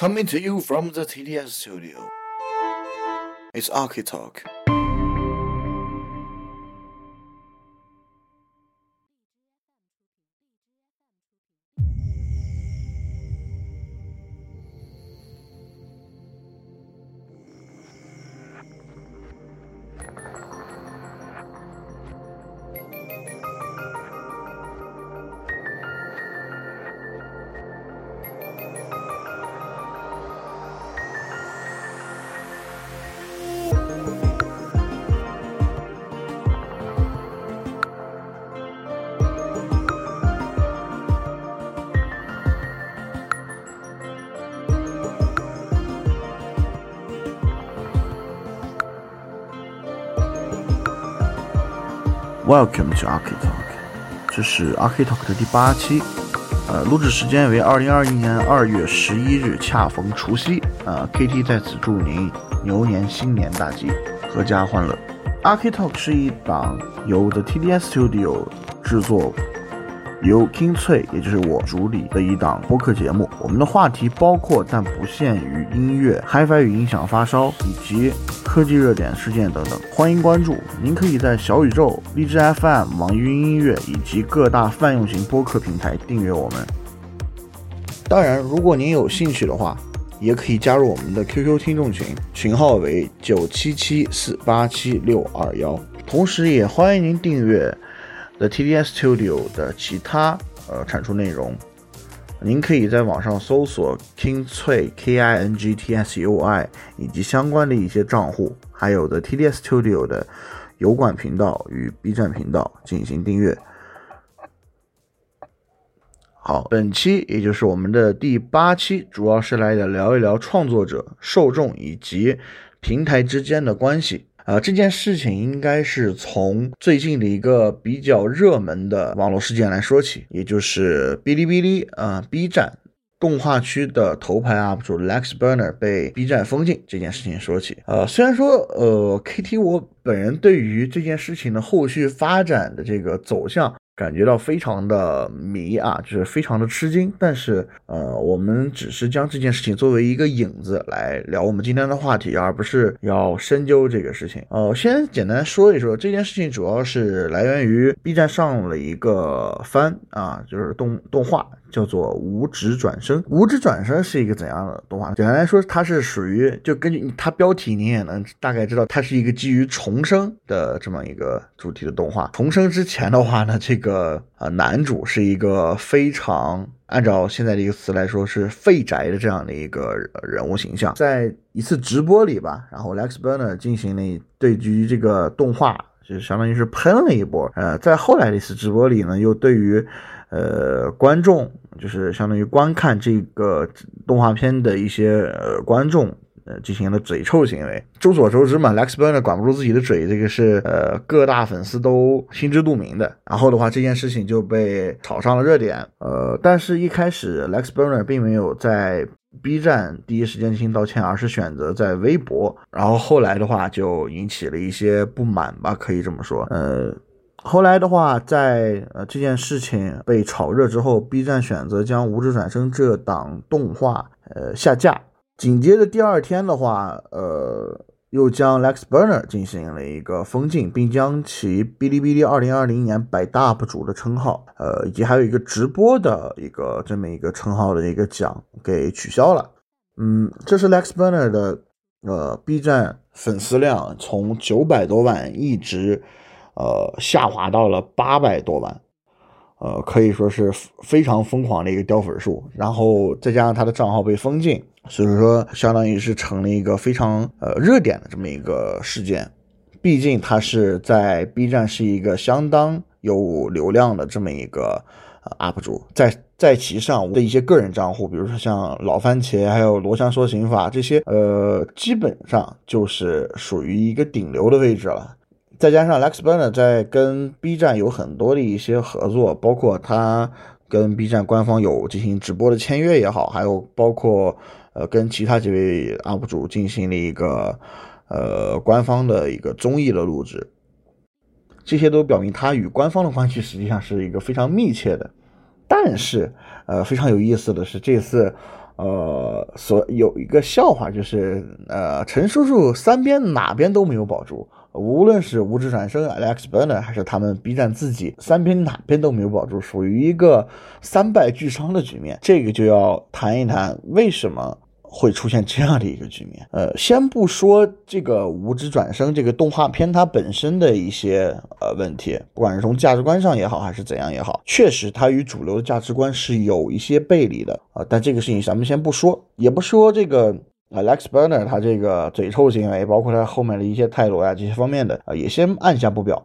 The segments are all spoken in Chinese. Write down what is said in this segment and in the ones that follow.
Coming to you from the TDS studio. It's Architalk. Welcome to Architalk，这是 Architalk 的第八期，呃，录制时间为二零二一年二月十一日，恰逢除夕，呃，KT 在此祝您牛年新年大吉，阖家欢乐。Architalk 是一档由 The TDS Studio 制作。由 King 翠，也就是我主理的一档播客节目。我们的话题包括但不限于音乐、HiFi 与音响发烧，以及科技热点事件等等。欢迎关注。您可以在小宇宙、荔枝 FM、网易云音乐以及各大泛用型播客平台订阅我们。当然，如果您有兴趣的话，也可以加入我们的 QQ 听众群，群号为九七七四八七六二幺。同时，也欢迎您订阅。The TDS Studio 的其他呃产出内容，您可以在网上搜索 King 翠 K I N G T S U I 以及相关的一些账户，还有的 TDS Studio 的油管频道与 B 站频道进行订阅。好，本期也就是我们的第八期，主要是来聊一聊创作者、受众以及平台之间的关系。呃，这件事情应该是从最近的一个比较热门的网络事件来说起，也就是哔哩哔哩啊，B 站动画区的头牌 UP 主 Lex Burner 被 B 站封禁这件事情说起。呃，虽然说呃，KT 我本人对于这件事情的后续发展的这个走向。感觉到非常的迷啊，就是非常的吃惊。但是，呃，我们只是将这件事情作为一个影子来聊我们今天的话题，而不是要深究这个事情。呃，先简单说一说这件事情，主要是来源于 B 站上了一个番啊，就是动动画。叫做《无职转生》，《无职转生》是一个怎样的动画？简单来说，它是属于就根据它标题，你也能大概知道，它是一个基于重生的这么一个主题的动画。重生之前的话呢，这个呃男主是一个非常按照现在的一个词来说是废宅的这样的一个人物形象。在一次直播里吧，然后 Lex Burner 进行了对于这个动画，就相当于是喷了一波。呃，在后来的一次直播里呢，又对于呃观众。就是相当于观看这个动画片的一些呃观众呃进行了嘴臭行为。众所周知嘛，Lex Burner 管不住自己的嘴，这个是呃各大粉丝都心知肚明的。然后的话，这件事情就被炒上了热点。呃，但是一开始 Lex Burner 并没有在 B 站第一时间进行道歉，而是选择在微博。然后后来的话就引起了一些不满吧，可以这么说。呃。后来的话，在呃这件事情被炒热之后，B 站选择将《无职转生》这档动画呃下架。紧接着第二天的话，呃又将 Lex Burner 进行了一个封禁，并将其哔哩哔哩2020年百大 UP 主的称号，呃以及还有一个直播的一个这么一个称号的一个奖给取消了。嗯，这是 Lex Burner 的呃 B 站粉丝量从九百多万一直。呃，下滑到了八百多万，呃，可以说是非常疯狂的一个掉粉数。然后再加上他的账号被封禁，所以说相当于是成了一个非常呃热点的这么一个事件。毕竟他是在 B 站是一个相当有流量的这么一个 UP 主，在在其上的一些个人账户，比如说像老番茄还有罗翔说刑法这些，呃，基本上就是属于一个顶流的位置了。再加上 Lex Burner 在跟 B 站有很多的一些合作，包括他跟 B 站官方有进行直播的签约也好，还有包括呃跟其他几位 UP 主进行了一个呃官方的一个综艺的录制，这些都表明他与官方的关系实际上是一个非常密切的。但是呃非常有意思的是，这次呃，所有一个笑话就是，呃，陈叔叔三边哪边都没有保住，无论是无职转生、Alex Burner 还是他们 B 站自己，三边哪边都没有保住，属于一个三败俱伤的局面。这个就要谈一谈为什么。会出现这样的一个局面，呃，先不说这个无职转生这个动画片它本身的一些呃问题，不管是从价值观上也好，还是怎样也好，确实它与主流的价值观是有一些背离的啊。但这个事情咱们先不说，也不说这个 Alex Burner 他这个嘴臭行为，包括他后面的一些态度啊这些方面的啊，也先按下不表。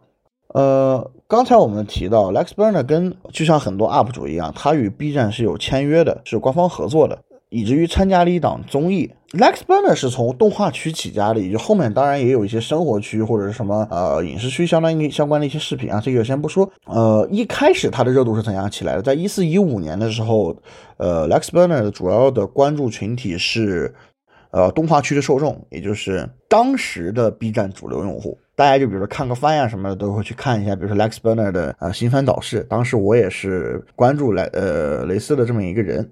呃，刚才我们提到 Lex Burner 跟就像很多 UP 主一样，他与 B 站是有签约的，是官方合作的。以至于参加了一档综艺，Lex Burner 是从动画区起家的，也就后面当然也有一些生活区或者是什么呃影视区相当于相关的一些视频啊，这个先不说。呃，一开始它的热度是怎样起来的？在一四一五年的时候，呃，Lex Burner 的主要的关注群体是呃动画区的受众，也就是当时的 B 站主流用户。大家就比如说看个番呀什么的都会去看一下，比如说 Lex Burner 的啊新番导视，当时我也是关注来呃雷斯的这么一个人。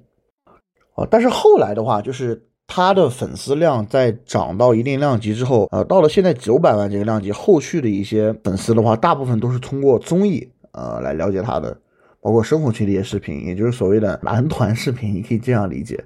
啊，但是后来的话，就是他的粉丝量在涨到一定量级之后，呃，到了现在九百万这个量级，后续的一些粉丝的话，大部分都是通过综艺，呃，来了解他的，包括生活区的一些视频，也就是所谓的男团视频，你可以这样理解。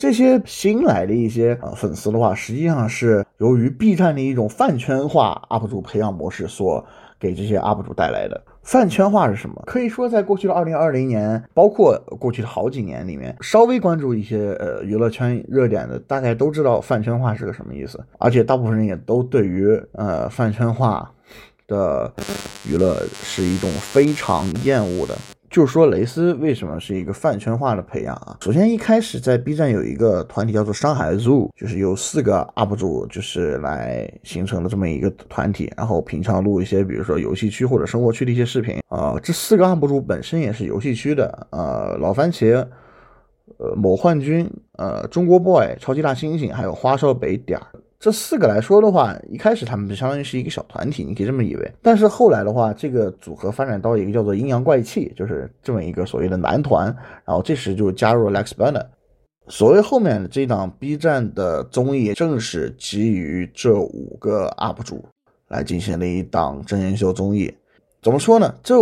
这些新来的一些呃粉丝的话，实际上是由于 B 站的一种饭圈化 UP 主培养模式所给这些 UP 主带来的。饭圈化是什么？可以说，在过去的二零二零年，包括过去的好几年里面，稍微关注一些呃娱乐圈热点的，大概都知道饭圈化是个什么意思。而且大部分人也都对于呃饭圈化的娱乐是一种非常厌恶的。就是说，蕾丝为什么是一个饭圈化的培养啊？首先，一开始在 B 站有一个团体叫做上海 Zoo，就是有四个 UP 主，就是来形成的这么一个团体，然后平常录一些，比如说游戏区或者生活区的一些视频啊。这四个 UP 主本身也是游戏区的，呃，老番茄，呃，某幻君，呃，中国 boy，超级大猩猩，还有花少北点儿。这四个来说的话，一开始他们就相当于是一个小团体，你可以这么以为。但是后来的话，这个组合发展到一个叫做阴阳怪气，就是这么一个所谓的男团。然后这时就加入了 Lex Bunner。所谓后面的这档 B 站的综艺，正是基于这五个 UP 主来进行的一档真人秀综艺。怎么说呢？这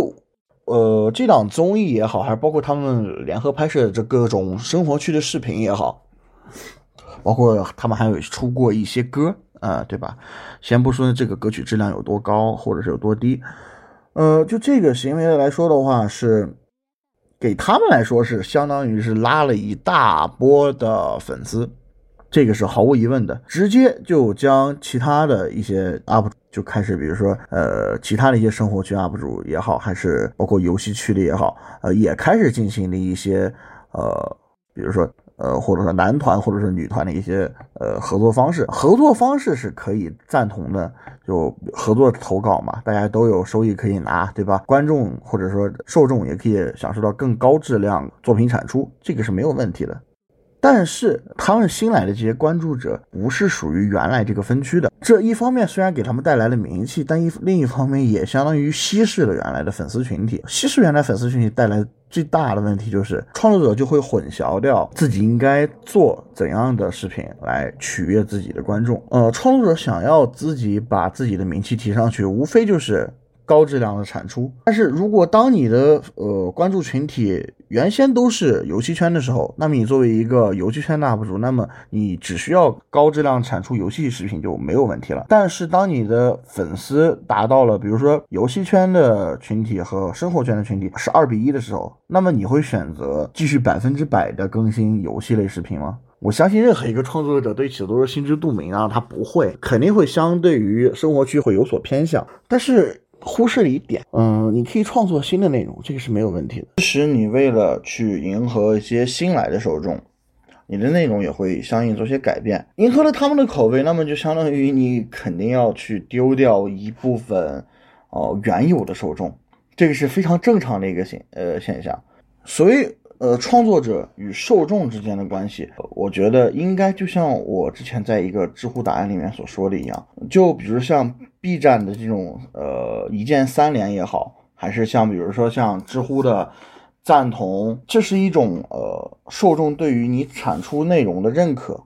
呃，这档综艺也好，还是包括他们联合拍摄的这各种生活区的视频也好。包括他们还有出过一些歌啊，对吧？先不说这个歌曲质量有多高，或者是有多低，呃，就这个行为来说的话，是给他们来说是相当于是拉了一大波的粉丝，这个是毫无疑问的，直接就将其他的一些 UP 主就开始，比如说呃，其他的一些生活区 UP 主也好，还是包括游戏区的也好，呃，也开始进行了一些呃，比如说。呃，或者说男团或者是女团的一些呃合作方式，合作方式是可以赞同的，就合作投稿嘛，大家都有收益可以拿，对吧？观众或者说受众也可以享受到更高质量作品产出，这个是没有问题的。但是他们新来的这些关注者不是属于原来这个分区的，这一方面虽然给他们带来了名气，但一另一方面也相当于稀释了原来的粉丝群体。稀释原来粉丝群体带来最大的问题就是，创作者就会混淆掉自己应该做怎样的视频来取悦自己的观众。呃，创作者想要自己把自己的名气提上去，无非就是。高质量的产出，但是如果当你的呃关注群体原先都是游戏圈的时候，那么你作为一个游戏圈的 UP 主，那么你只需要高质量产出游戏视频就没有问题了。但是当你的粉丝达到了，比如说游戏圈的群体和生活圈的群体是二比一的时候，那么你会选择继续百分之百的更新游戏类视频吗？我相信任何一个创作者对此都是心知肚明啊，他不会，肯定会相对于生活区会有所偏向，但是。忽视了一点，嗯，你可以创作新的内容，这个是没有问题的。其实你为了去迎合一些新来的受众，你的内容也会相应做些改变，迎合了他们的口味，那么就相当于你肯定要去丢掉一部分哦原有的受众，这个是非常正常的一个现呃现象。所以呃，创作者与受众之间的关系，我觉得应该就像我之前在一个知乎答案里面所说的一样，就比如像。B 站的这种呃一键三连也好，还是像比如说像知乎的赞同，这是一种呃受众对于你产出内容的认可。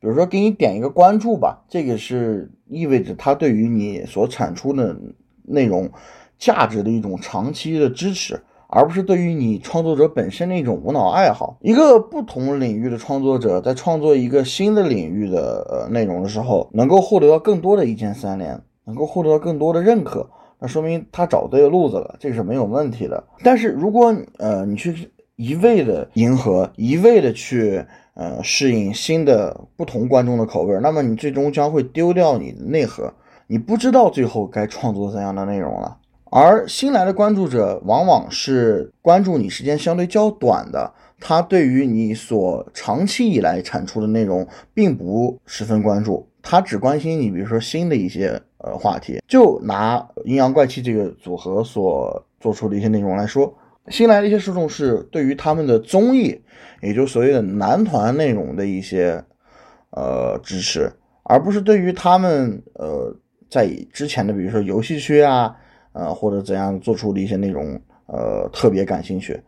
比如说给你点一个关注吧，这个是意味着他对于你所产出的内容价值的一种长期的支持，而不是对于你创作者本身的一种无脑爱好。一个不同领域的创作者在创作一个新的领域的呃内容的时候，能够获得到更多的一键三连，能够获得更多的认可。那说明他找对路子了，这个是没有问题的。但是如果呃你去一味的迎合，一味的去呃适应新的不同观众的口味，那么你最终将会丢掉你的内核，你不知道最后该创作怎样的内容了。而新来的关注者往往是关注你时间相对较短的，他对于你所长期以来产出的内容并不十分关注，他只关心你，比如说新的一些。话题就拿阴阳怪气这个组合所做出的一些内容来说，新来的一些受众是对于他们的综艺，也就所谓的男团内容的一些呃支持，而不是对于他们呃在之前的比如说游戏区啊，呃或者怎样做出的一些内容呃特别感兴趣。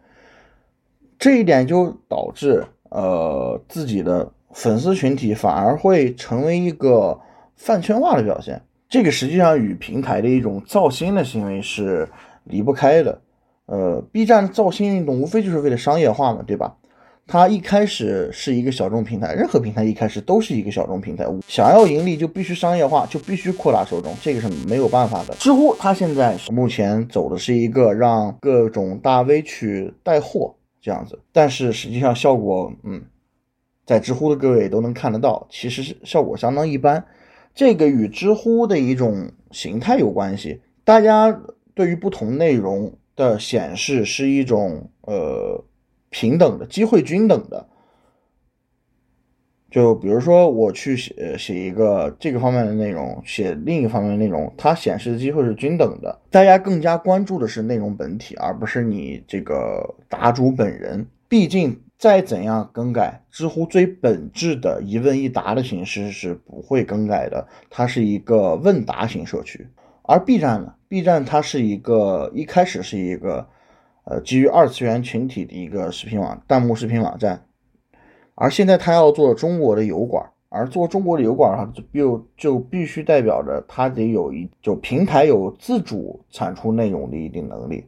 这一点就导致呃自己的粉丝群体反而会成为一个饭圈化的表现。这个实际上与平台的一种造星的行为是离不开的。呃，B 站造星运动无非就是为了商业化嘛，对吧？它一开始是一个小众平台，任何平台一开始都是一个小众平台，想要盈利就必须商业化，就必须扩大受众，这个是没有办法的。知乎它现在目前走的是一个让各种大 V 去带货这样子，但是实际上效果，嗯，在知乎的各位都能看得到，其实是效果相当一般。这个与知乎的一种形态有关系，大家对于不同内容的显示是一种呃平等的机会均等的。就比如说我去写写一个这个方面的内容，写另一方面的内容，它显示的机会是均等的。大家更加关注的是内容本体，而不是你这个答主本人。毕竟。再怎样更改，知乎最本质的一问一答的形式是不会更改的，它是一个问答型社区。而 B 站呢？B 站它是一个一开始是一个呃基于二次元群体的一个视频网弹幕视频网站，而现在它要做中国的油管，而做中国的油管的话，就就必须代表着它得有一就平台有自主产出内容的一定能力。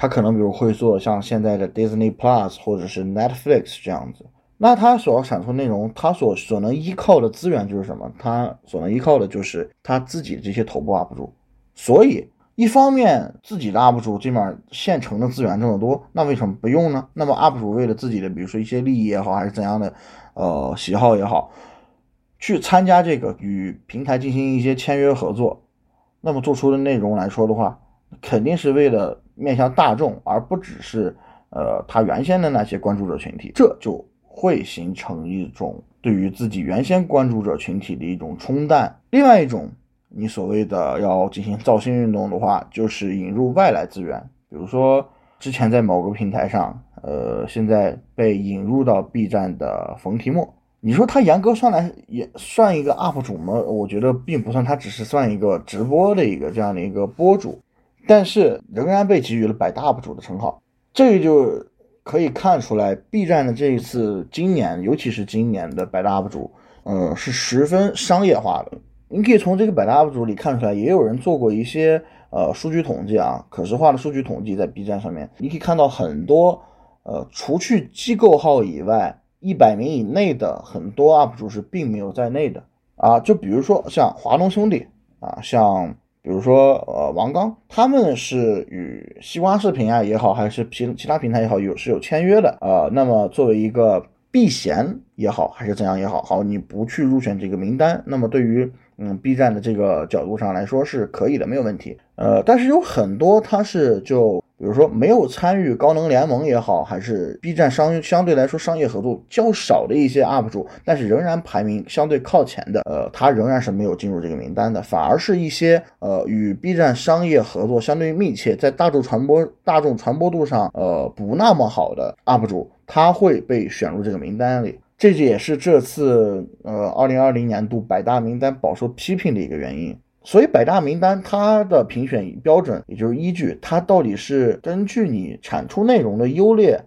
他可能比如会做像现在的 Disney Plus 或者是 Netflix 这样子，那他所要产出内容，他所所能依靠的资源就是什么？他所能依靠的就是他自己这些头部 UP 主。所以，一方面自己的 UP 主这面现成的资源这么多，那为什么不用呢？那么 UP 主为了自己的，比如说一些利益也好，还是怎样的，呃，喜好也好，去参加这个与平台进行一些签约合作，那么做出的内容来说的话，肯定是为了。面向大众，而不只是呃他原先的那些关注者群体，这就会形成一种对于自己原先关注者群体的一种冲淡。另外一种，你所谓的要进行造星运动的话，就是引入外来资源，比如说之前在某个平台上，呃，现在被引入到 B 站的冯提莫，你说他严格算来也算一个 UP 主吗？我觉得并不算，他只是算一个直播的一个这样的一个播主。但是仍然被给予了百大 UP 主的称号，这个就可以看出来，B 站的这一次今年，尤其是今年的百大 UP 主，嗯，是十分商业化的。你可以从这个百大 UP 主里看出来，也有人做过一些呃数据统计啊，可视化的数据统计在 B 站上面，你可以看到很多呃，除去机构号以外，一百名以内的很多 UP 主是并没有在内的啊。就比如说像华东兄弟啊，像。比如说，呃，王刚他们是与西瓜视频啊也好，还是其其他平台也好，有是有签约的，呃，那么作为一个避嫌也好，还是怎样也好，好，你不去入选这个名单，那么对于嗯 B 站的这个角度上来说是可以的，没有问题，呃，但是有很多他是就。比如说，没有参与高能联盟也好，还是 B 站商相对来说商业合作较少的一些 UP 主，但是仍然排名相对靠前的，呃，他仍然是没有进入这个名单的。反而是一些呃与 B 站商业合作相对密切，在大众传播大众传播度上呃不那么好的 UP 主，他会被选入这个名单里。这也是这次呃2020年度百大名单饱受批评的一个原因。所以百大名单它的评选标准，也就是依据，它到底是根据你产出内容的优劣，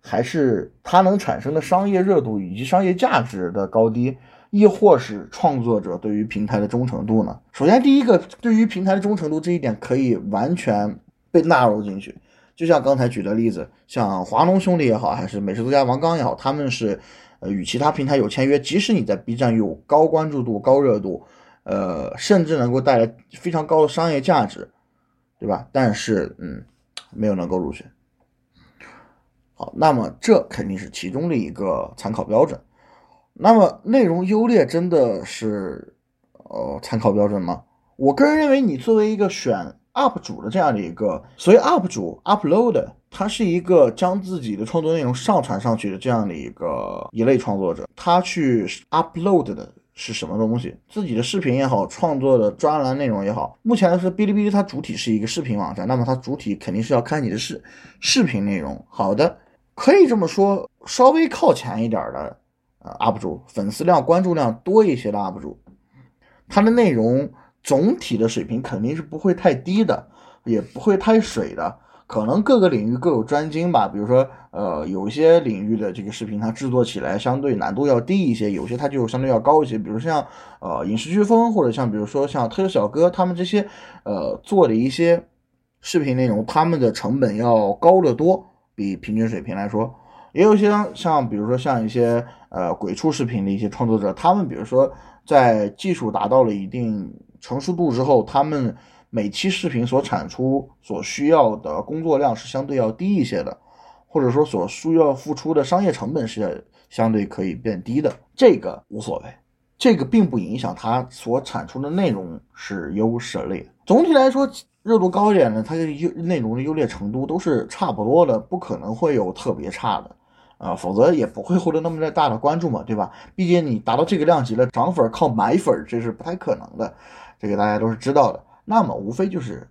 还是它能产生的商业热度以及商业价值的高低，亦或是创作者对于平台的忠诚度呢？首先，第一个，对于平台的忠诚度这一点可以完全被纳入进去。就像刚才举的例子，像华农兄弟也好，还是美食作家王刚也好，他们是呃与其他平台有签约，即使你在 B 站有高关注度、高热度，呃，甚至能够带来非常高的商业价值，对吧？但是嗯，没有能够入选。好，那么这肯定是其中的一个参考标准。那么内容优劣真的是呃参考标准吗？我个人认为，你作为一个选。UP 主的这样的一个，所以 UP 主 upload，他是一个将自己的创作内容上传上去的这样的一个一类创作者。他去 upload 的是什么东西？自己的视频也好，创作的专栏内容也好。目前来说，哔哩哔哩它主体是一个视频网站，那么它主体肯定是要看你的视视频内容。好的，可以这么说，稍微靠前一点的呃 UP 主，粉丝量、关注量多一些的 UP 主，他的内容。总体的水平肯定是不会太低的，也不会太水的。可能各个领域各有专精吧。比如说，呃，有一些领域的这个视频，它制作起来相对难度要低一些；有些它就相对要高一些。比如像呃影视飓风，或者像比如说像特效小哥他们这些，呃做的一些视频内容，他们的成本要高得多，比平均水平来说。也有些像比如说像一些呃鬼畜视频的一些创作者，他们比如说在技术达到了一定。成熟度之后，他们每期视频所产出所需要的工作量是相对要低一些的，或者说所需要付出的商业成本是相对可以变低的。这个无所谓，这个并不影响它所产出的内容是优是劣。总体来说，热度高一点的，它的优内容的优劣程度都是差不多的，不可能会有特别差的啊，否则也不会获得那么大的关注嘛，对吧？毕竟你达到这个量级了，涨粉靠买粉这是不太可能的。这个大家都是知道的，那么无非就是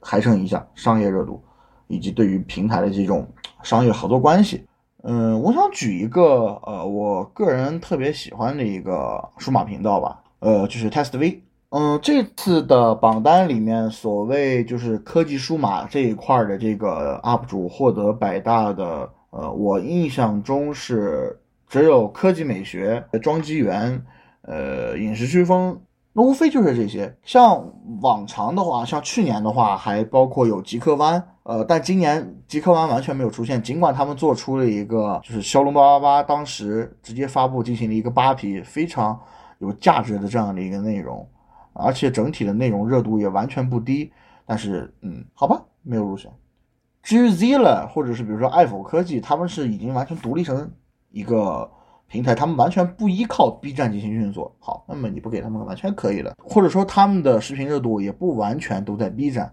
还剩一项商业热度，以及对于平台的这种商业合作关系。嗯，我想举一个呃，我个人特别喜欢的一个数码频道吧，呃，就是 Test V。嗯，这次的榜单里面，所谓就是科技数码这一块的这个 UP 主获得百大的，呃，我印象中是只有科技美学、装机员、呃，影视飓风。那无非就是这些，像往常的话，像去年的话，还包括有极客湾，呃，但今年极客湾完全没有出现。尽管他们做出了一个，就是骁龙八八八，当时直接发布进行了一个扒皮，非常有价值的这样的一个内容，而且整体的内容热度也完全不低。但是，嗯，好吧，没有入选。至于 Zilla 或者是比如说爱否科技，他们是已经完全独立成一个。平台他们完全不依靠 B 站进行运作，好，那么你不给他们完全可以的，或者说他们的视频热度也不完全都在 B 站，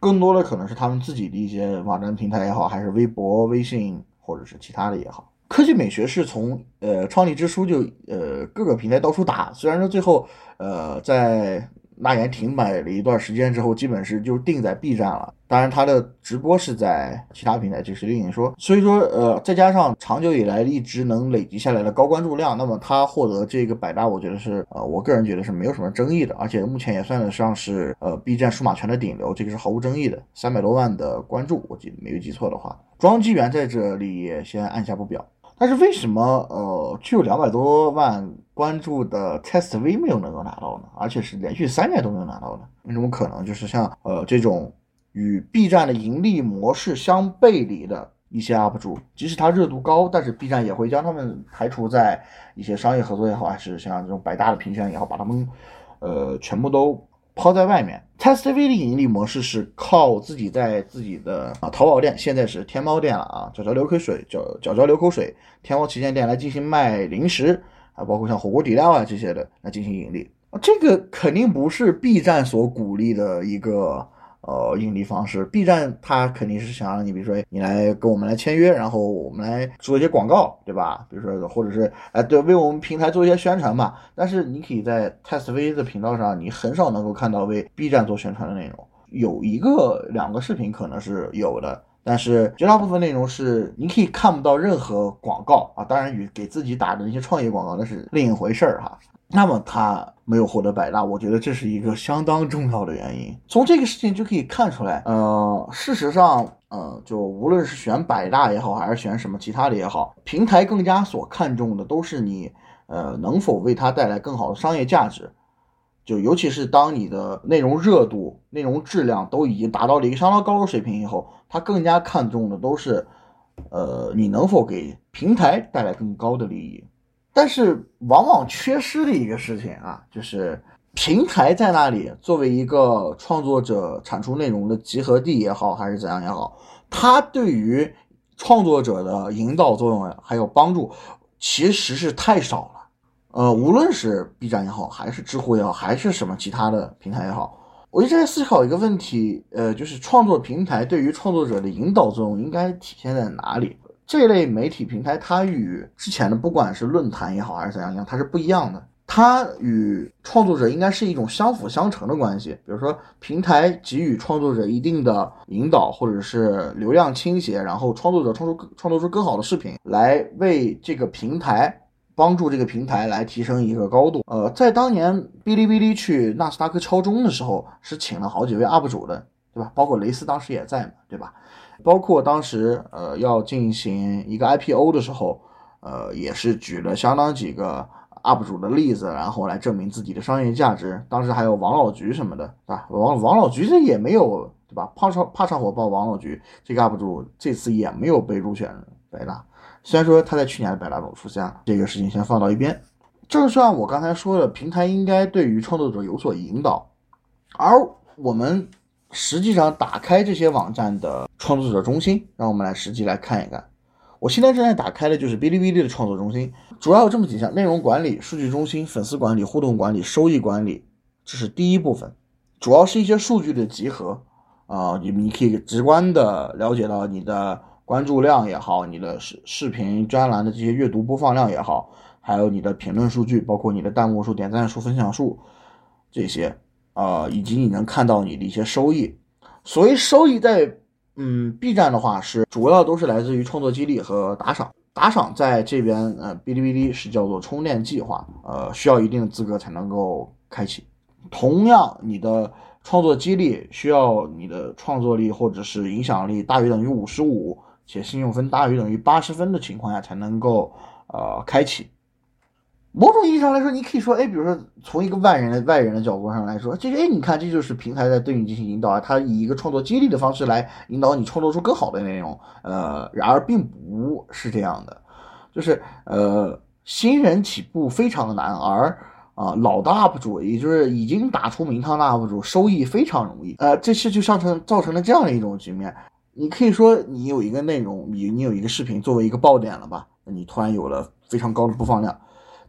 更多的可能是他们自己的一些网站平台也好，还是微博、微信或者是其他的也好。科技美学是从呃创立之初就呃各个平台到处打，虽然说最后呃在。那言停摆了一段时间之后，基本是就定在 B 站了。当然，他的直播是在其他平台，就是另一说。所以说，呃，再加上长久以来一直能累积下来的高关注量，那么他获得这个百大，我觉得是，呃，我个人觉得是没有什么争议的。而且目前也算得上是，呃，B 站数码圈的顶流，这个是毫无争议的。三百多万的关注，我记得没有记错的话，装机员在这里也先按下不表。但是为什么呃具有两百多万关注的 Test V 没有能够拿到呢？而且是连续三年都没有拿到呢？为什么可能？就是像呃这种与 B 站的盈利模式相背离的一些 UP 主，即使他热度高，但是 B 站也会将他们排除在一些商业合作也好，还是像这种百大的评选也好，把他们呃全部都。抛在外面，Test V 的盈利模式是靠自己在自己的啊淘宝店，现在是天猫店了啊，脚脚流口水，脚脚脚流口水，天猫旗舰店来进行卖零食，啊，包括像火锅底料啊这些的来进行盈利，这个肯定不是 B 站所鼓励的一个。呃，盈利方式，B 站它肯定是想让你，比如说你来跟我们来签约，然后我们来做一些广告，对吧？比如说，或者是哎，对，为我们平台做一些宣传嘛。但是你可以在 Test V 的频道上，你很少能够看到为 B 站做宣传的内容。有一个两个视频可能是有的，但是绝大部分内容是你可以看不到任何广告啊，当然与给自己打的那些创业广告那是另一回事儿哈。那么他没有获得百大，我觉得这是一个相当重要的原因。从这个事情就可以看出来，呃，事实上，呃，就无论是选百大也好，还是选什么其他的也好，平台更加所看重的都是你，呃，能否为它带来更好的商业价值。就尤其是当你的内容热度、内容质量都已经达到了一个相当高的水平以后，它更加看重的都是，呃，你能否给平台带来更高的利益。但是往往缺失的一个事情啊，就是平台在那里作为一个创作者产出内容的集合地也好，还是怎样也好，它对于创作者的引导作用还有帮助，其实是太少了。呃，无论是 B 站也好，还是知乎也好，还是什么其他的平台也好，我一直在思考一个问题，呃，就是创作平台对于创作者的引导作用应该体现在哪里？这类媒体平台，它与之前的不管是论坛也好，还是怎样样，它是不一样的。它与创作者应该是一种相辅相成的关系。比如说，平台给予创作者一定的引导，或者是流量倾斜，然后创作者创出创作出更好的视频，来为这个平台帮助这个平台来提升一个高度。呃，在当年哔哩哔哩去纳斯达克敲钟的时候，是请了好几位 UP 主的，对吧？包括雷斯当时也在嘛，对吧？包括当时呃要进行一个 IPO 的时候，呃也是举了相当几个 UP 主的例子，然后来证明自己的商业价值。当时还有王老菊什么的，对吧？王王老菊这也没有，对吧？怕上怕上火爆王老菊这个 UP 主这次也没有被入选百大，虽然说他在去年的百大中出现了，这个事情先放到一边。正像我刚才说的，平台应该对于创作者有所引导，而我们。实际上，打开这些网站的创作者中心，让我们来实际来看一看。我现在正在打开的就是哔哩哔哩的创作中心，主要有这么几项：内容管理、数据中心、粉丝管理、互动管理、收益管理。这是第一部分，主要是一些数据的集合啊，你你可以直观的了解到你的关注量也好，你的视视频专栏的这些阅读播放量也好，还有你的评论数据，包括你的弹幕数、点赞数、分享数这些。啊，以及你能看到你的一些收益。所谓收益，在嗯 B 站的话是主要都是来自于创作激励和打赏。打赏在这边，呃，哔哩哔哩是叫做充电计划，呃，需要一定的资格才能够开启。同样，你的创作激励需要你的创作力或者是影响力大于等于五十五，且信用分大于等于八十分的情况下才能够呃开启。某种意义上来说，你可以说，哎，比如说从一个外人的外人的角度上来说，这是，哎，你看，这就是平台在对你进行引导啊，它以一个创作激励的方式来引导你创作出更好的内容。呃，然而并不是这样的，就是呃，新人起步非常的难，而啊，老的 UP 主，也就是已经打出名堂的 UP 主，收益非常容易。呃，这是就造成造成了这样的一种局面。你可以说，你有一个内容，你你有一个视频作为一个爆点了吧？你突然有了非常高的播放量。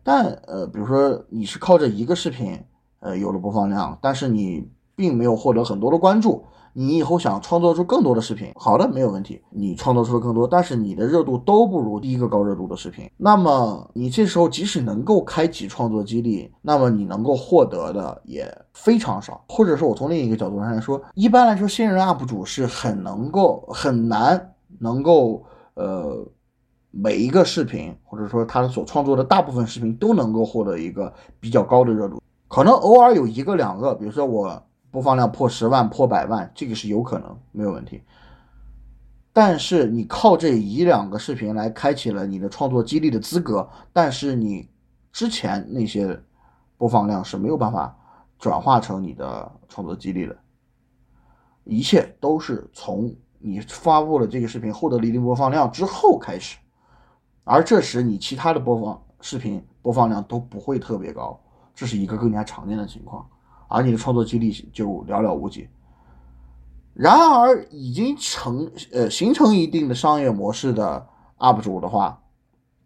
但呃，比如说你是靠着一个视频，呃，有了播放量，但是你并没有获得很多的关注。你以后想创作出更多的视频，好的，没有问题，你创作出了更多，但是你的热度都不如第一个高热度的视频。那么你这时候即使能够开启创作激励，那么你能够获得的也非常少。或者说，我从另一个角度上来说，一般来说，新人 UP 主是很能够很难能够呃。每一个视频，或者说他所创作的大部分视频都能够获得一个比较高的热度，可能偶尔有一个两个，比如说我播放量破十万、破百万，这个是有可能，没有问题。但是你靠这一两个视频来开启了你的创作激励的资格，但是你之前那些播放量是没有办法转化成你的创作激励的，一切都是从你发布了这个视频获得了一定播放量之后开始。而这时，你其他的播放视频播放量都不会特别高，这是一个更加常见的情况，而你的创作激励就寥寥无几。然而，已经成呃形成一定的商业模式的 UP 主的话，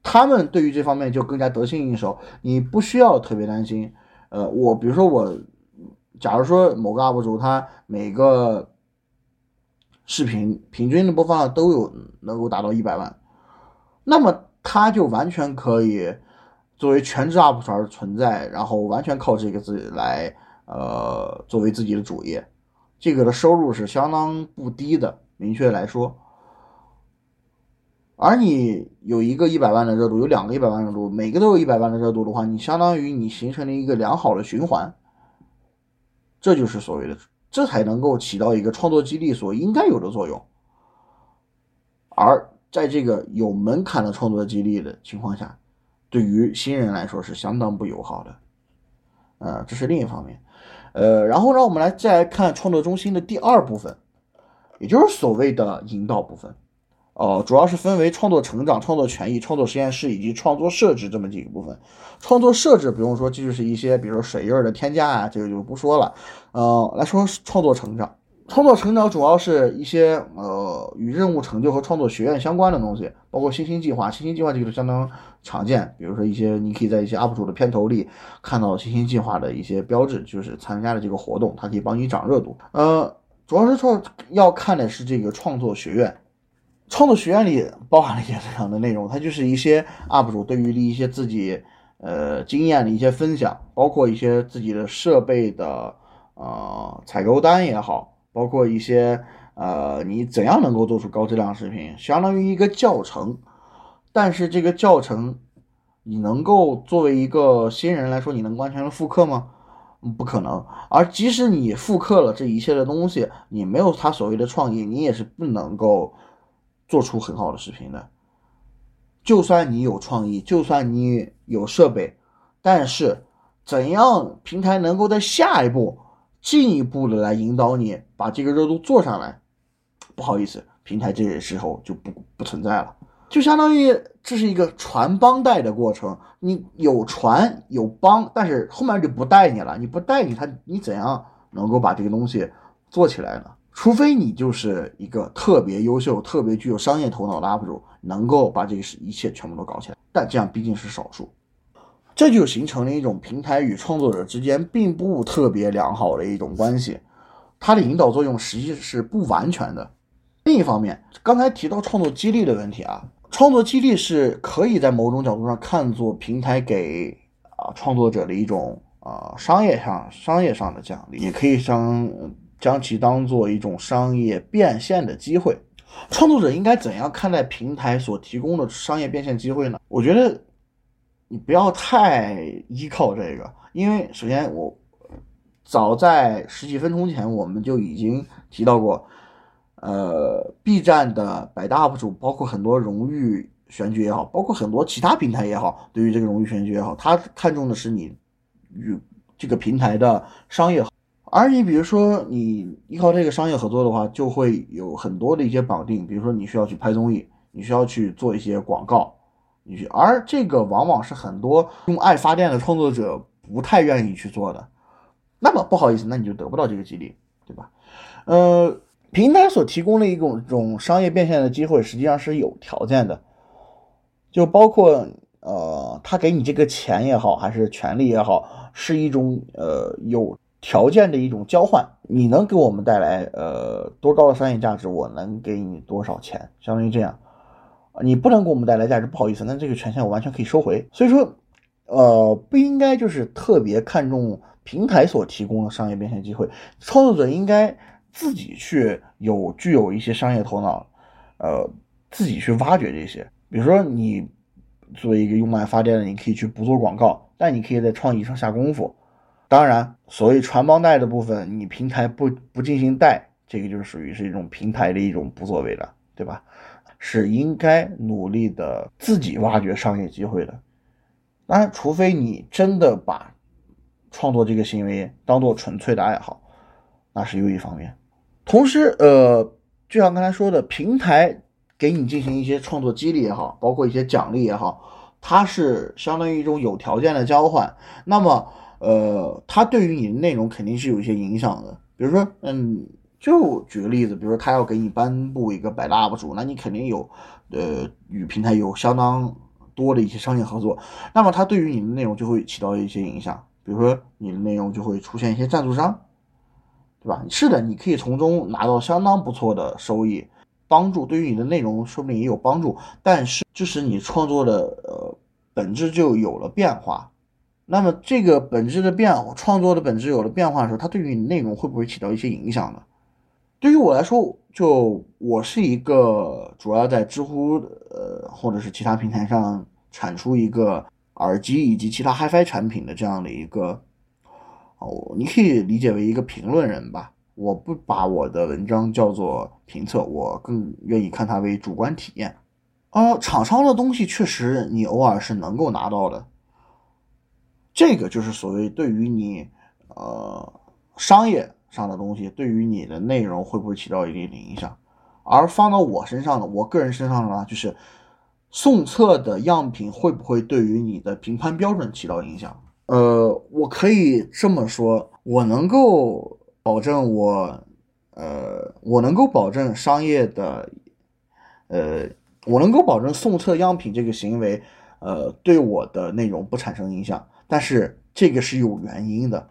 他们对于这方面就更加得心应手，你不需要特别担心。呃，我比如说我，假如说某个 UP 主他每个视频平均的播放量都有能够达到一百万，那么。他就完全可以作为全职 UP 主而存在，然后完全靠这个字来，呃，作为自己的主业，这个的收入是相当不低的。明确来说，而你有一个一百万的热度，有两个一百万热度，每个都有一百万的热度的话，你相当于你形成了一个良好的循环，这就是所谓的，这才能够起到一个创作激励所应该有的作用。而在这个有门槛的创作激励的情况下，对于新人来说是相当不友好的，呃，这是另一方面，呃，然后让，我们来再来看创作中心的第二部分，也就是所谓的引导部分。哦，主要是分为创作成长、创作权益、创作实验室以及创作设置这么几个部分。创作设置不用说，这就是一些，比如说水印的添加啊，这个就不说了。呃，来说创作成长，创作成长主要是一些呃与任务成就和创作学院相关的东西，包括星星计划。星星计划这个相当常见，比如说一些你可以在一些 UP 主的片头里看到星星计划的一些标志，就是参加的这个活动，它可以帮你涨热度。呃，主要是创要看的是这个创作学院。创作学院里包含了一些这样的内容，它就是一些 UP 主对于一些自己呃经验的一些分享，包括一些自己的设备的呃采购单也好，包括一些呃你怎样能够做出高质量视频，相当于一个教程。但是这个教程你能够作为一个新人来说，你能完全的复刻吗？不可能。而即使你复刻了这一切的东西，你没有他所谓的创意，你也是不能够。做出很好的视频的，就算你有创意，就算你有设备，但是怎样平台能够在下一步进一步的来引导你把这个热度做上来？不好意思，平台这个时候就不不存在了，就相当于这是一个传帮带的过程，你有传有帮，但是后面就不带你了，你不带你他，你怎样能够把这个东西做起来呢？除非你就是一个特别优秀、特别具有商业头脑的 UP 主，能够把这个一切全部都搞起来，但这样毕竟是少数，这就形成了一种平台与创作者之间并不特别良好的一种关系，它的引导作用实际是不完全的。另一方面，刚才提到创作激励的问题啊，创作激励是可以在某种角度上看作平台给啊创作者的一种啊商业上商业上的奖励，也可以将。将其当做一种商业变现的机会，创作者应该怎样看待平台所提供的商业变现机会呢？我觉得你不要太依靠这个，因为首先我早在十几分钟前我们就已经提到过，呃，B 站的百大 UP 主，包括很多荣誉选举也好，包括很多其他平台也好，对于这个荣誉选举也好，他看重的是你与这个平台的商业。而你比如说，你依靠这个商业合作的话，就会有很多的一些绑定，比如说你需要去拍综艺，你需要去做一些广告，你去，而这个往往是很多用爱发电的创作者不太愿意去做的。那么不好意思，那你就得不到这个激励，对吧？呃，平台所提供的一种种商业变现的机会，实际上是有条件的，就包括呃，他给你这个钱也好，还是权利也好，是一种呃有。条件的一种交换，你能给我们带来呃多高的商业价值，我能给你多少钱，相当于这样。你不能给我们带来价值，不好意思，那这个权限我完全可以收回。所以说，呃，不应该就是特别看重平台所提供的商业变现机会，创作者应该自己去有具有一些商业头脑，呃，自己去挖掘这些。比如说，你作为一个用爱发电的，你可以去不做广告，但你可以在创意上下功夫。当然，所谓传帮带的部分，你平台不不进行带，这个就是属于是一种平台的一种不作为了，对吧？是应该努力的自己挖掘商业机会的。当然，除非你真的把创作这个行为当做纯粹的爱好，那是又一方面。同时，呃，就像刚才说的，平台给你进行一些创作激励也好，包括一些奖励也好，它是相当于一种有条件的交换。那么，呃，它对于你的内容肯定是有一些影响的。比如说，嗯，就举个例子，比如说他要给你颁布一个百大 UP 主，那你肯定有，呃，与平台有相当多的一些商业合作。那么它对于你的内容就会起到一些影响，比如说你的内容就会出现一些赞助商，对吧？是的，你可以从中拿到相当不错的收益，帮助对于你的内容说不定也有帮助。但是，就使你创作的呃本质就有了变化。那么这个本质的变创作的本质有了变化的时候，它对于你内容会不会起到一些影响呢？对于我来说，就我是一个主要在知乎呃或者是其他平台上产出一个耳机以及其他 HiFi 产品的这样的一个哦，你可以理解为一个评论人吧。我不把我的文章叫做评测，我更愿意看它为主观体验。啊，厂商的东西确实你偶尔是能够拿到的，这个就是所谓对于你呃商业上的东西，对于你的内容会不会起到一定的影响？而放到我身上的，我个人身上呢，就是送测的样品会不会对于你的评判标准起到影响？呃，我可以这么说，我能够。保证我，呃，我能够保证商业的，呃，我能够保证送测样品这个行为，呃，对我的内容不产生影响。但是这个是有原因的，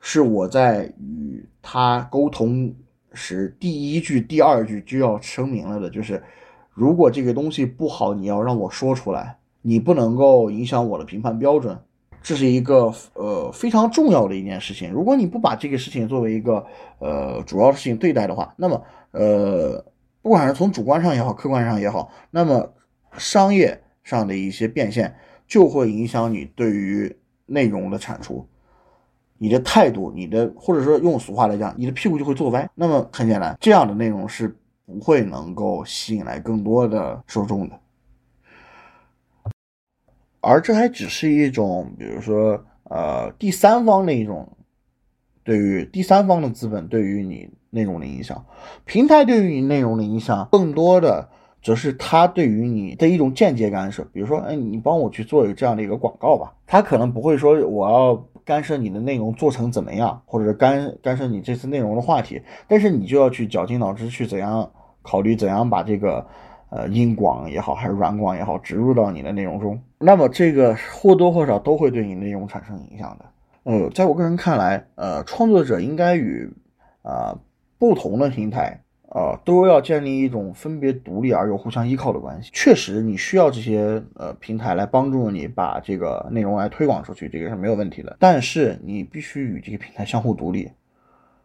是我在与他沟通时，第一句、第二句就要声明了的，就是如果这个东西不好，你要让我说出来，你不能够影响我的评判标准。这是一个呃非常重要的一件事情。如果你不把这个事情作为一个呃主要的事情对待的话，那么呃不管是从主观上也好，客观上也好，那么商业上的一些变现就会影响你对于内容的产出，你的态度，你的或者说用俗话来讲，你的屁股就会坐歪。那么很简单，这样的内容是不会能够吸引来更多的受众的。而这还只是一种，比如说，呃，第三方的一种对于第三方的资本对于你内容的影响，平台对于你内容的影响，更多的则是他对于你的一种间接干涉。比如说，哎，你帮我去做一个这样的一个广告吧，他可能不会说我要干涉你的内容做成怎么样，或者是干干涉你这次内容的话题，但是你就要去绞尽脑汁去怎样考虑怎样把这个。呃，硬广也好，还是软广也好，植入到你的内容中，那么这个或多或少都会对你内容产生影响的。呃，在我个人看来，呃，创作者应该与啊不同的平台啊都要建立一种分别独立而又互相依靠的关系。确实，你需要这些呃平台来帮助你把这个内容来推广出去，这个是没有问题的。但是你必须与这个平台相互独立，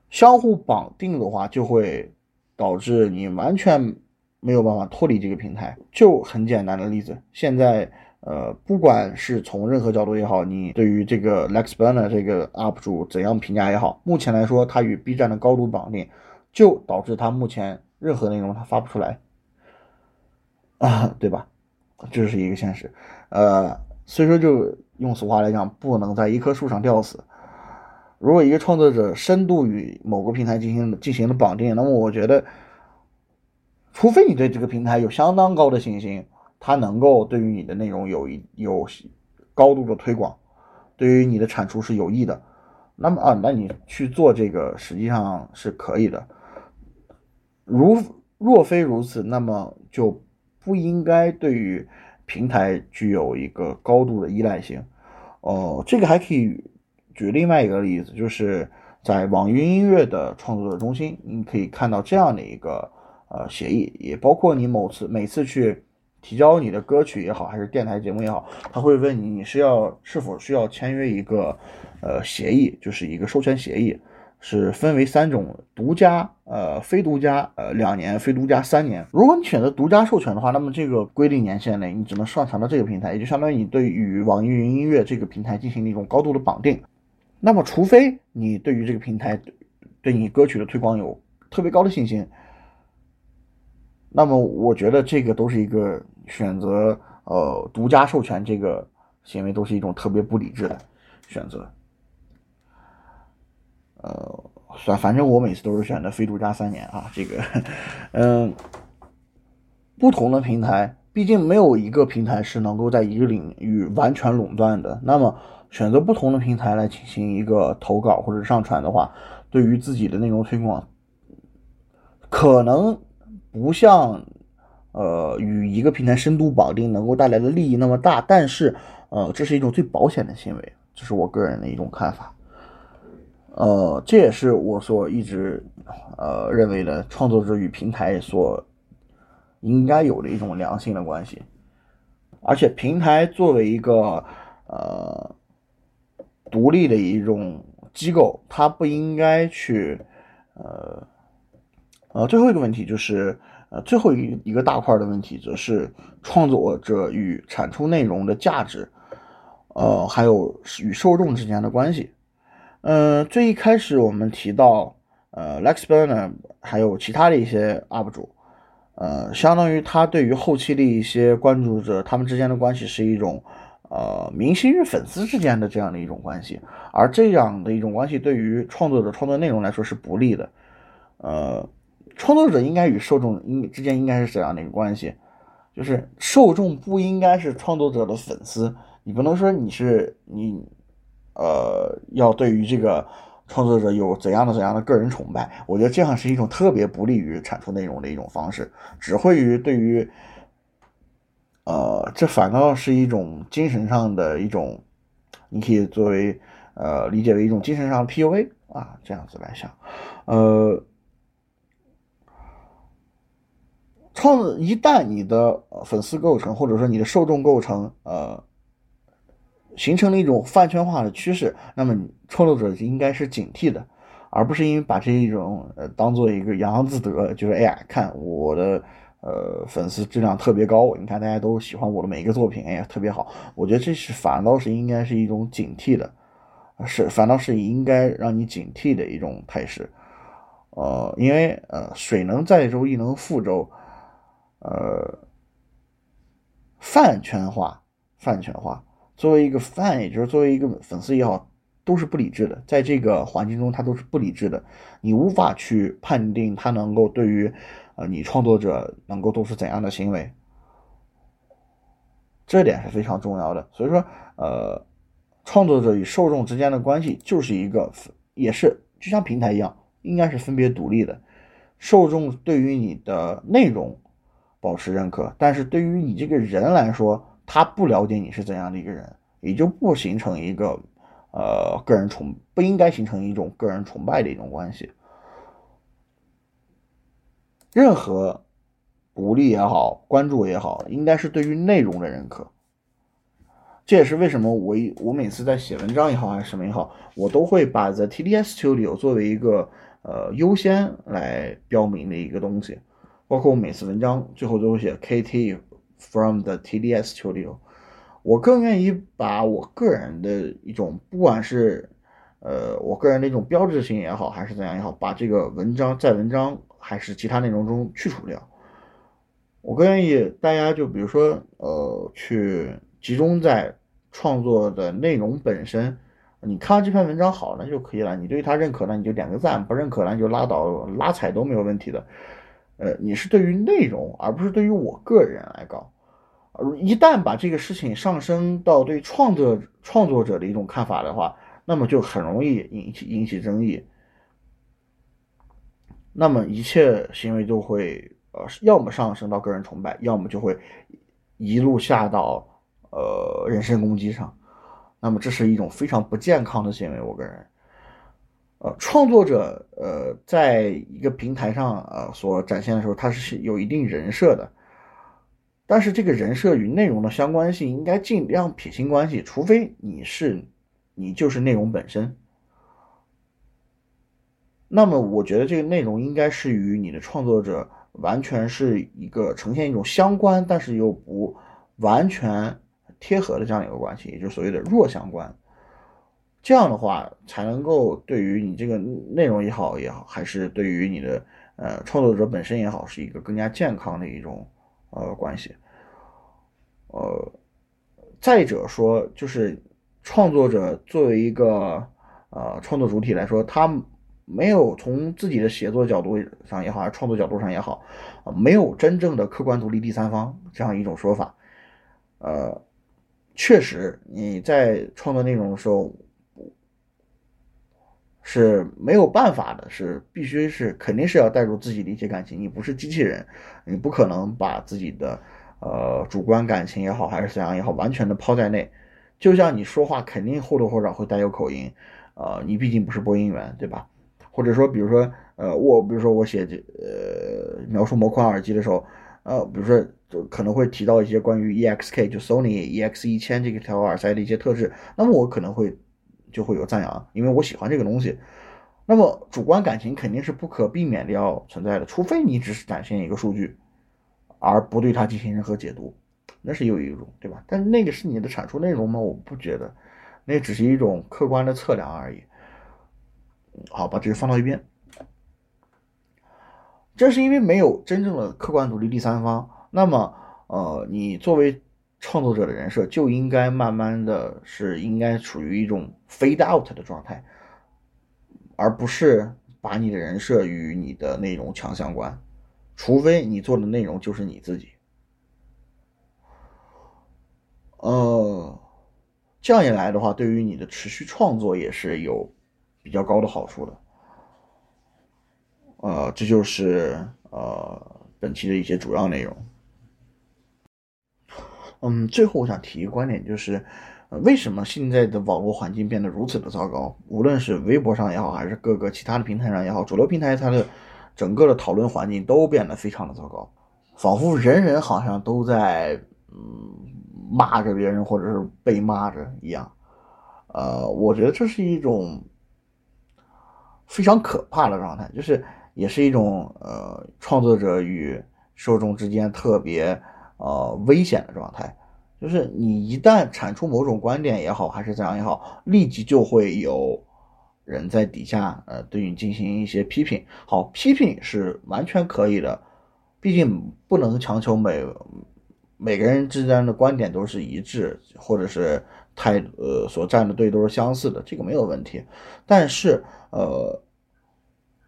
相互绑定的话，就会导致你完全。没有办法脱离这个平台，就很简单的例子。现在，呃，不管是从任何角度也好，你对于这个 Lex Burner 这个 UP 主怎样评价也好，目前来说，它与 B 站的高度绑定，就导致他目前任何内容他发不出来，啊，对吧？这是一个现实。呃，所以说，就用俗话来讲，不能在一棵树上吊死。如果一个创作者深度与某个平台进行进行了绑定，那么我觉得。除非你对这个平台有相当高的信心，它能够对于你的内容有一有高度的推广，对于你的产出是有益的，那么啊，那你去做这个实际上是可以的。如若非如此，那么就不应该对于平台具有一个高度的依赖性。哦，这个还可以举另外一个例子，就是在网易云音乐的创作者中心，你可以看到这样的一个。呃，协议也包括你某次每次去提交你的歌曲也好，还是电台节目也好，他会问你你是要是否需要签约一个呃协议，就是一个授权协议，是分为三种：独家、呃非独家、呃两年、非独家三年。如果你选择独家授权的话，那么这个规定年限内你只能上传到这个平台，也就相当于你对于网易云音乐这个平台进行了一种高度的绑定。那么，除非你对于这个平台对你歌曲的推广有特别高的信心。那么我觉得这个都是一个选择，呃，独家授权这个行为都是一种特别不理智的选择。呃，算反正我每次都是选择非独家三年啊，这个，嗯，不同的平台，毕竟没有一个平台是能够在一个领域完全垄断的。那么选择不同的平台来进行一个投稿或者上传的话，对于自己的内容推广，可能。不像，呃，与一个平台深度绑定能够带来的利益那么大，但是，呃，这是一种最保险的行为，这是我个人的一种看法。呃，这也是我所一直，呃，认为的创作者与平台所应该有的一种良性的关系。而且，平台作为一个，呃，独立的一种机构，它不应该去，呃。呃，最后一个问题就是，呃，最后一一个大块的问题，则是创作者与产出内容的价值，呃，还有与受众之间的关系。嗯，最一开始我们提到，呃，Lex Burner 还有其他的一些 UP 主，呃，相当于他对于后期的一些关注者，他们之间的关系是一种，呃，明星与粉丝之间的这样的一种关系，而这样的一种关系对于创作者创作内容来说是不利的，呃，创作者应该与受众应之间应该是怎样的一个关系，就是受众不应该是创作者的粉丝，你不能说你是你。呃，要对于这个创作者有怎样的怎样的个人崇拜，我觉得这样是一种特别不利于产出内容的一种方式，只会于对于，呃，这反倒是一种精神上的一种，你可以作为呃理解为一种精神上的 PUA 啊，这样子来想，呃，创一旦你的粉丝构成或者说你的受众构成，呃。形成了一种饭圈化的趋势，那么创作者应该是警惕的，而不是因为把这一种呃当做一个洋洋自得，就是哎呀，看我的呃粉丝质量特别高，你看大家都喜欢我的每一个作品，哎呀特别好，我觉得这是反倒是应该是一种警惕的，是反倒是应该让你警惕的一种态势，呃，因为呃水能载舟，亦能覆舟，呃饭圈化，饭圈化。作为一个 fan，也就是作为一个粉丝也好，都是不理智的。在这个环境中，他都是不理智的。你无法去判定他能够对于，呃，你创作者能够做出怎样的行为，这点是非常重要的。所以说，呃，创作者与受众之间的关系就是一个，也是就像平台一样，应该是分别独立的。受众对于你的内容保持认可，但是对于你这个人来说。他不了解你是怎样的一个人，也就不形成一个，呃，个人崇不应该形成一种个人崇拜的一种关系。任何鼓励也好，关注也好，应该是对于内容的认可。这也是为什么我我每次在写文章也好，还是什么也好，我都会把 The TDS Studio 作为一个呃优先来标明的一个东西，包括我每次文章最后都会写 KT。From the TDS Studio，我更愿意把我个人的一种，不管是呃我个人的一种标志性也好，还是怎样也好，把这个文章在文章还是其他内容中去除掉。我更愿意大家就比如说呃去集中在创作的内容本身。你看完这篇文章好那就可以了，你对他认可那你就点个赞，不认可那就拉倒，拉踩都没有问题的。呃，你是对于内容，而不是对于我个人来搞。而一旦把这个事情上升到对创作创作者的一种看法的话，那么就很容易引起引起争议。那么一切行为都会呃，要么上升到个人崇拜，要么就会一路下到呃人身攻击上。那么这是一种非常不健康的行为，我个人。呃，创作者呃，在一个平台上呃所展现的时候，他是有一定人设的，但是这个人设与内容的相关性应该尽量撇清关系，除非你是你就是内容本身。那么，我觉得这个内容应该是与你的创作者完全是一个呈现一种相关，但是又不完全贴合的这样一个关系，也就是所谓的弱相关。这样的话，才能够对于你这个内容也好也好，还是对于你的呃创作者本身也好，是一个更加健康的一种呃关系。呃，再者说，就是创作者作为一个呃创作主体来说，他没有从自己的写作角度上也好，还是创作角度上也好，没有真正的客观独立第三方这样一种说法。呃，确实你在创作内容的时候。是没有办法的，是必须是肯定是要带入自己的一些感情。你不是机器人，你不可能把自己的呃主观感情也好，还是怎样也好，完全的抛在内。就像你说话肯定或多或少会带有口音，呃，你毕竟不是播音员，对吧？或者说，比如说，呃，我比如说我写这呃描述某款耳机的时候，呃，比如说就可能会提到一些关于 EXK 就 Sony EX 一千这个条耳塞的一些特质，那么我可能会。就会有赞扬，因为我喜欢这个东西。那么主观感情肯定是不可避免的要存在的，除非你只是展现一个数据，而不对它进行任何解读，那是有一种，对吧？但那个是你的产出内容吗？我不觉得，那只是一种客观的测量而已。好，把这个放到一边。正是因为没有真正的客观独立第三方，那么，呃，你作为创作者的人设就应该慢慢的是应该处于一种 fade out 的状态，而不是把你的人设与你的内容强相关，除非你做的内容就是你自己。呃，这样一来的话，对于你的持续创作也是有比较高的好处的。呃，这就是呃本期的一些主要内容。嗯，最后我想提一个观点，就是为什么现在的网络环境变得如此的糟糕？无论是微博上也好，还是各个其他的平台上也好，主流平台它的整个的讨论环境都变得非常的糟糕，仿佛人人好像都在嗯骂着别人，或者是被骂着一样。呃，我觉得这是一种非常可怕的状态，就是。也是一种呃创作者与受众之间特别呃危险的状态，就是你一旦产出某种观点也好，还是怎样也好，立即就会有人在底下呃对你进行一些批评。好，批评是完全可以的，毕竟不能强求每每个人之间的观点都是一致，或者是太呃所站的队都是相似的，这个没有问题。但是呃，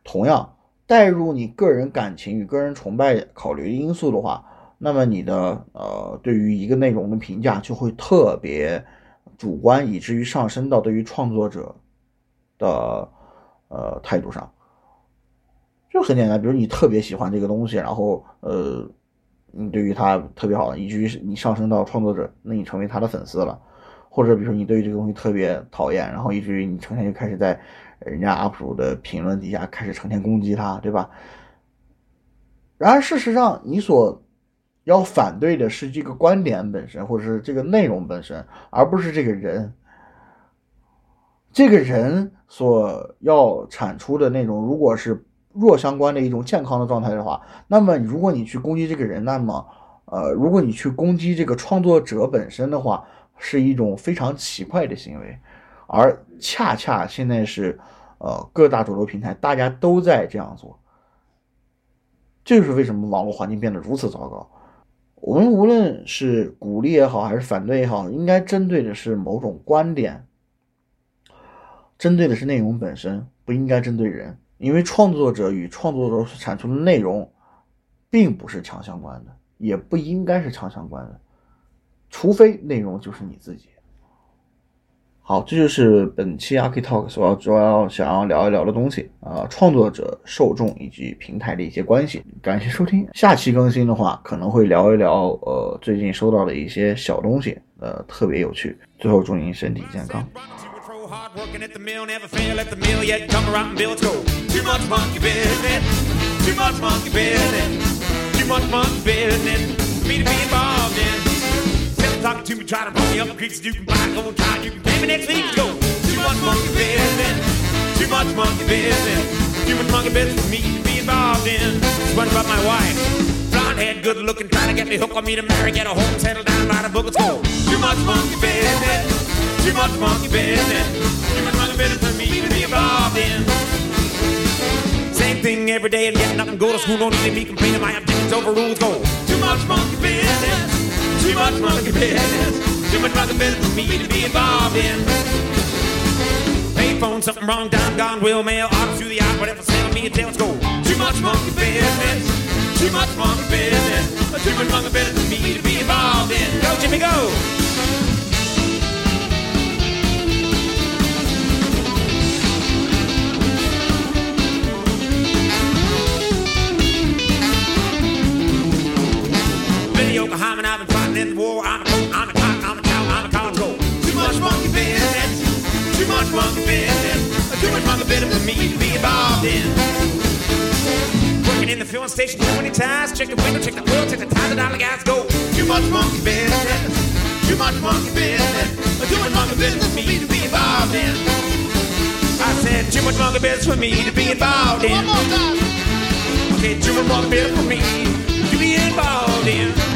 同样。带入你个人感情与个人崇拜考虑因素的话，那么你的呃对于一个内容的评价就会特别主观，以至于上升到对于创作者的呃态度上。就很简单，比如你特别喜欢这个东西，然后呃你对于他特别好，以至于你上升到创作者，那你成为他的粉丝了。或者比如说你对于这个东西特别讨厌，然后以至于你成天就开始在。人家 UP 主的评论底下开始成天攻击他，对吧？然而事实上，你所要反对的是这个观点本身，或者是这个内容本身，而不是这个人。这个人所要产出的内容，如果是弱相关的一种健康的状态的话，那么如果你去攻击这个人，那么呃，如果你去攻击这个创作者本身的话，是一种非常奇怪的行为。而恰恰现在是，呃，各大主流平台大家都在这样做，这就是为什么网络环境变得如此糟糕。我们无论是鼓励也好，还是反对也好，应该针对的是某种观点，针对的是内容本身，不应该针对人。因为创作者与创作者所产出的内容，并不是强相关的，也不应该是强相关的，除非内容就是你自己。好，这就是本期阿 K Talk 所要主要想要聊一聊的东西啊，创作者、受众以及平台的一些关系。感谢收听，下期更新的话可能会聊一聊呃最近收到的一些小东西，呃特别有趣。最后祝您身体健康。Talking to me, try to run me up creeks. You can buy gold time, you can pay me next week. Go. Too much monkey business, too much monkey business, too much monkey business for me to be involved in. It's one about my wife. Blonde head, good looking, trying to get me hooked on me to marry, get a home, settle down, write a book, let's go. Too much monkey business, too much monkey business, too much monkey business for me to be involved in. Same thing every day and getting up and go to school. Don't need me complaining my objections over rules. Go. Too much monkey business. Too much monkey business. Too much monkey business for me to be involved in. Payphone, something wrong, down, gone, will mail, off through the eye, whatever, sell me a tail, let's go. Too much monkey business. Too much monkey business. Too much monkey business for me to be involved in. Go, Jimmy, go. Yokohama and I've been fighting in the war. I'm a I'm a cock, I'm a cow, I'm a. Too much monkey business, too much monkey business, too much monkey business for me to be involved in. Working in the filling station, doing the ties, check the window, check the oil, check the tires, the guys go. Too much monkey business, too much monkey business, too much monkey business for me to be involved in. I said too much longer best for me to be involved in. Okay, too much longer best for me to be involved in.